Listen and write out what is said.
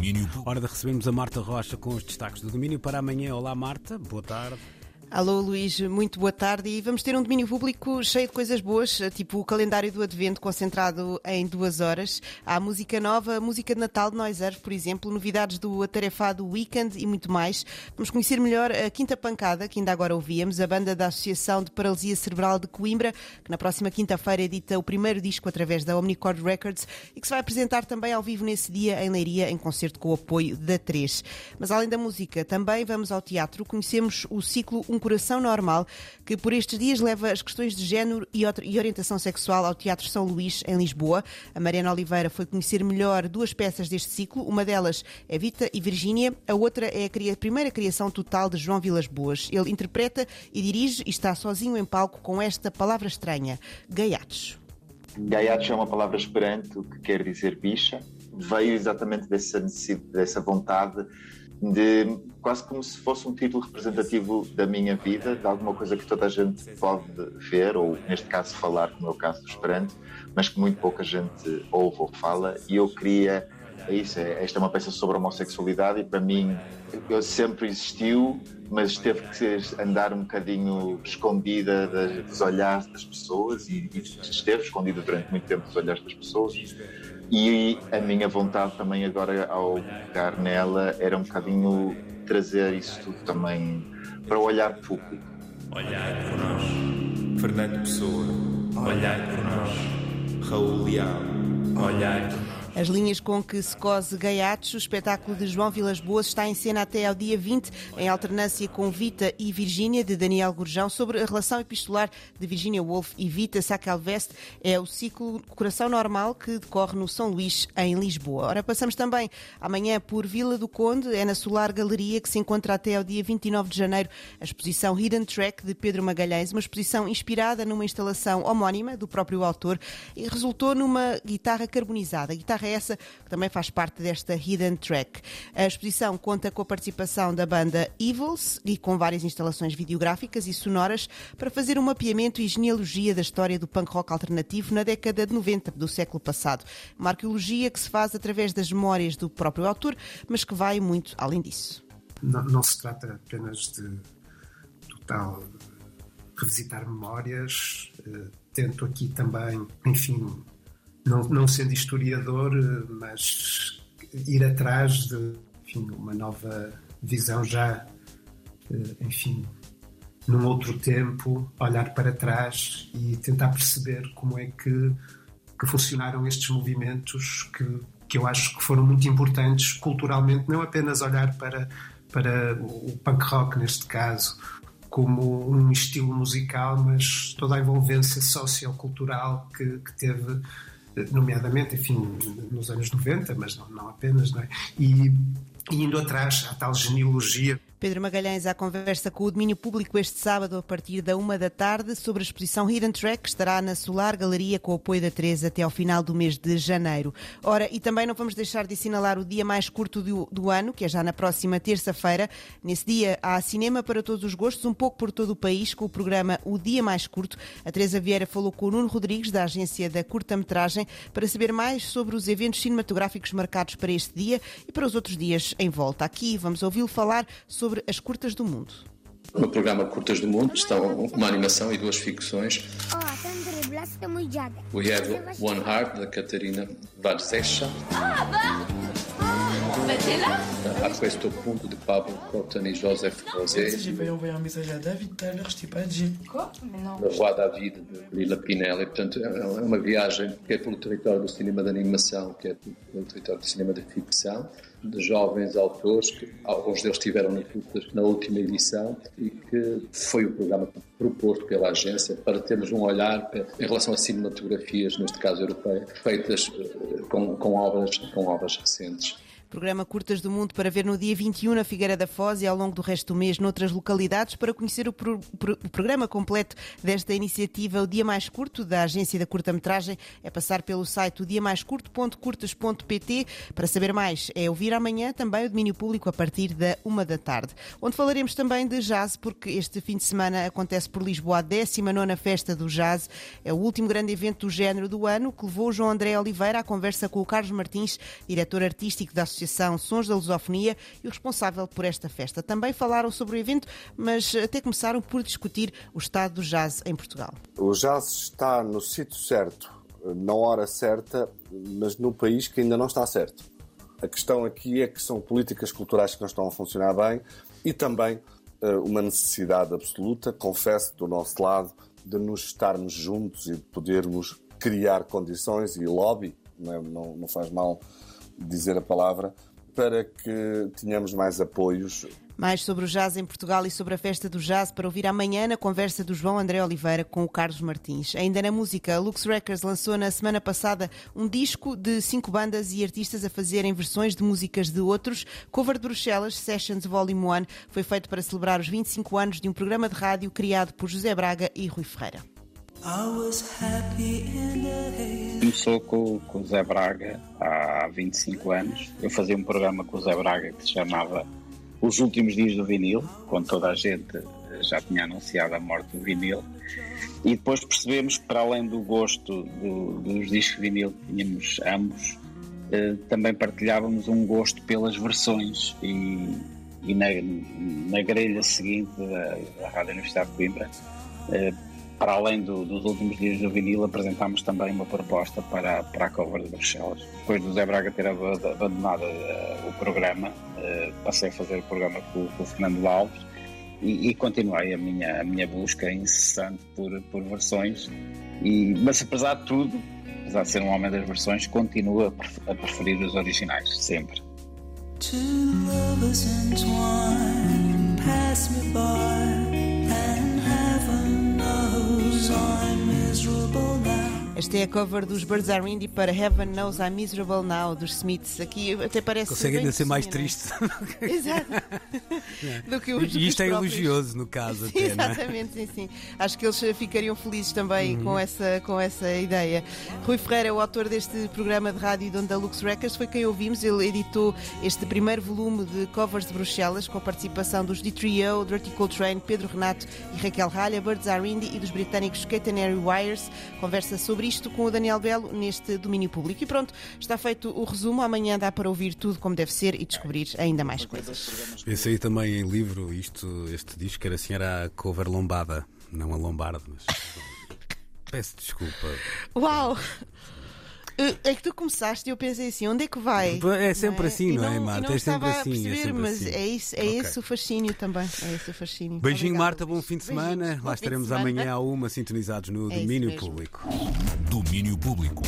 Domínio Hora de recebermos a Marta Rocha com os destaques do domínio para amanhã. Olá, Marta. Boa tarde. Alô Luís, muito boa tarde e vamos ter um domínio público cheio de coisas boas, tipo o calendário do Advento concentrado em duas horas. Há música nova, música de Natal de Noiser, por exemplo, novidades do atarefado Weekend e muito mais. Vamos conhecer melhor a Quinta Pancada, que ainda agora ouvíamos, a banda da Associação de Paralisia Cerebral de Coimbra, que na próxima quinta-feira edita o primeiro disco através da Omnicord Records e que se vai apresentar também ao vivo nesse dia em Leiria, em concerto com o apoio da 3. Mas além da música, também vamos ao teatro, conhecemos o ciclo Um Coração Normal, que por estes dias leva as questões de género e orientação sexual ao Teatro São Luís, em Lisboa. A Mariana Oliveira foi conhecer melhor duas peças deste ciclo. Uma delas é Vita e Virgínia, a outra é a primeira criação total de João Vilas Boas. Ele interpreta e dirige e está sozinho em palco com esta palavra estranha, gaiatos. Gaiatos é uma palavra esperanto que quer dizer bicha. Veio exatamente dessa, dessa vontade de quase como se fosse um título representativo da minha vida, de alguma coisa que toda a gente pode ver, ou neste caso falar, como é o caso do Esperanto, mas que muito pouca gente ouve ou fala, e eu queria, é isso, é, esta é uma peça sobre a homossexualidade e para mim eu sempre existiu, mas teve que andar um bocadinho escondida dos olhares das pessoas e, e esteve escondida durante muito tempo dos olhares das pessoas e a minha vontade também agora ao pegar nela era um bocadinho trazer isso tudo também para o olhar público. Olhai por nós, Fernando Pessoa. Olhai por nós, Raul Leal. Olhai por nós. As linhas com que se cose Gaiatos, o espetáculo de João Vilas Boas está em cena até ao dia 20, em alternância com Vita e Virgínia, de Daniel Gurjão, sobre a relação epistolar de Virginia Woolf e Vita Sacalveste. É o ciclo Coração Normal que decorre no São Luís, em Lisboa. Ora, passamos também amanhã por Vila do Conde, é na Solar Galeria, que se encontra até ao dia 29 de janeiro a exposição Hidden Track de Pedro Magalhães, uma exposição inspirada numa instalação homónima do próprio autor e resultou numa guitarra carbonizada. Guitarra guitarra essa que também faz parte desta Hidden Track. A exposição conta com a participação da banda Evils e com várias instalações videográficas e sonoras para fazer um mapeamento e genealogia da história do punk rock alternativo na década de 90 do século passado. Uma arqueologia que se faz através das memórias do próprio autor, mas que vai muito além disso. Não, não se trata apenas de total revisitar memórias, eh, tento aqui também, enfim, não, não sendo historiador, eh, mas ir atrás de enfim, uma nova visão já, eh, enfim, num outro tempo, olhar para trás e tentar perceber como é que, que funcionaram estes movimentos que, que eu acho que foram muito importantes culturalmente, não apenas olhar para, para o punk rock neste caso, como um estilo musical, mas toda a envolvência sociocultural que, que teve nomeadamente, enfim, nos anos 90, mas não, não apenas, não é? E, e indo atrás à tal genealogia Pedro Magalhães à conversa com o domínio público este sábado a partir da uma da tarde sobre a exposição Hidden Track que estará na Solar Galeria com o apoio da Teresa até ao final do mês de janeiro. Ora, e também não vamos deixar de assinalar o dia mais curto do, do ano, que é já na próxima terça-feira. Nesse dia há cinema para todos os gostos, um pouco por todo o país, com o programa O Dia Mais Curto. A Teresa Vieira falou com o Nuno Rodrigues, da agência da curta-metragem, para saber mais sobre os eventos cinematográficos marcados para este dia e para os outros dias em volta. Aqui vamos ouvi-lo falar sobre sobre as curtas do mundo. No programa Curtas do Mundo estão uma animação e duas ficções. We have One Heart, da Catarina Varzecha. A questo punto de Pablo Cotton e Joseph Rosé. J'ai failli envoyer un message à David tout à l'heure, je t'ai pas dit. Quoi Mais non. Le Roi David, de Lila Pinelli. Portanto, é uma viagem quer pelo território do cinema de animação, quer pelo território do cinema de ficção de jovens autores, que alguns deles estiveram na, última edição, e que foi o programa proposto pela agência para termos um olhar em relação a cinematografias, neste caso europeias, feitas eh, com, com, obras, com obras recentes. Programa Curtas do Mundo para ver no dia 21 na Figueira da Foz e ao longo do resto do mês noutras localidades. Para conhecer o, pro, pro, o programa completo desta iniciativa, o Dia Mais Curto, da Agência da Curta-Metragem, é passar pelo site odiamaiscurto.curtas.pt. Para saber mais, é ouvir amanhã também o domínio público a partir da uma da tarde, onde falaremos também de jazz, porque este fim de semana acontece por Lisboa a 19 Festa do Jazz. É o último grande evento do género do ano que levou João André Oliveira à conversa com o Carlos Martins, diretor artístico da Associação Associação Sons da Lusofonia e o responsável por esta festa. Também falaram sobre o evento, mas até começaram por discutir o estado do jazz em Portugal. O jazz está no sítio certo, na hora certa, mas num país que ainda não está certo. A questão aqui é que são políticas culturais que não estão a funcionar bem e também uh, uma necessidade absoluta, confesso, do nosso lado, de nos estarmos juntos e de podermos criar condições e lobby, não, é, não, não faz mal dizer a palavra, para que tenhamos mais apoios mais sobre o jazz em Portugal e sobre a festa do jazz para ouvir amanhã na conversa do João André Oliveira com o Carlos Martins. Ainda na música, a Lux Records lançou na semana passada um disco de cinco bandas e artistas a fazerem versões de músicas de outros. Cover de Bruxelas, Sessions Volume 1, foi feito para celebrar os 25 anos de um programa de rádio criado por José Braga e Rui Ferreira. Começou com, com o Zé Braga há 25 anos. Eu fazia um programa com o Zé Braga que se chamava os últimos dias do vinil, quando toda a gente já tinha anunciado a morte do vinil. E depois percebemos que, para além do gosto do, dos discos vinil que tínhamos ambos, eh, também partilhávamos um gosto pelas versões. E, e na, na grelha seguinte da, da Rádio Universidade de Coimbra, eh, para além do, dos últimos dias do vinil, apresentámos também uma proposta para, para a cover de Bruxelas. Depois do Zé Braga ter abandonado uh, o programa, uh, passei a fazer o programa com, com o Fernando Alves e, e, continuei a minha, a minha busca incessante por, por versões. E, mas apesar de tudo, apesar de ser um homem das versões, continuo a, preferir os originais, sempre. Lovers entwined, pass me by. Esta é a cover dos Birds Are Indie para Heaven Knows I'm Miserable Now, dos Smiths. Aqui até parece. Consegue ainda ser mais é? triste. Exato. do que os, e isto é elogioso, no caso. Sim, até, é? exatamente, sim, sim. Acho que eles ficariam felizes também uhum. com, essa, com essa ideia. Rui Ferreira é o autor deste programa de rádio da Lux Records, foi quem ouvimos. Ele editou este primeiro volume de covers de Bruxelas com a participação dos The Trio, Dirty Cold Train, Pedro Renato e Raquel Ralha, Birds Are Indie e dos britânicos Catenary Wires. Conversa sobre isto com o Daniel Belo neste domínio público. E pronto, está feito o resumo. Amanhã dá para ouvir tudo como deve ser e descobrir ainda mais coisas. Aí também em livro, isto, este disco era assim, era a cover lombada, não a lombarda, mas. Peço desculpa. Uau! É que tu começaste e eu pensei assim, onde é que vai? É sempre não é? assim, não, não, é, Marta? Não é sempre assim. Perceber, é sempre mas assim. é, isso, é okay. esse o fascínio também. É esse o fascínio. Beijinho, Obrigada, Marta, bom fim de semana. Lá estaremos amanhã à uma, sintonizados no é Domínio Público. Domínio Público.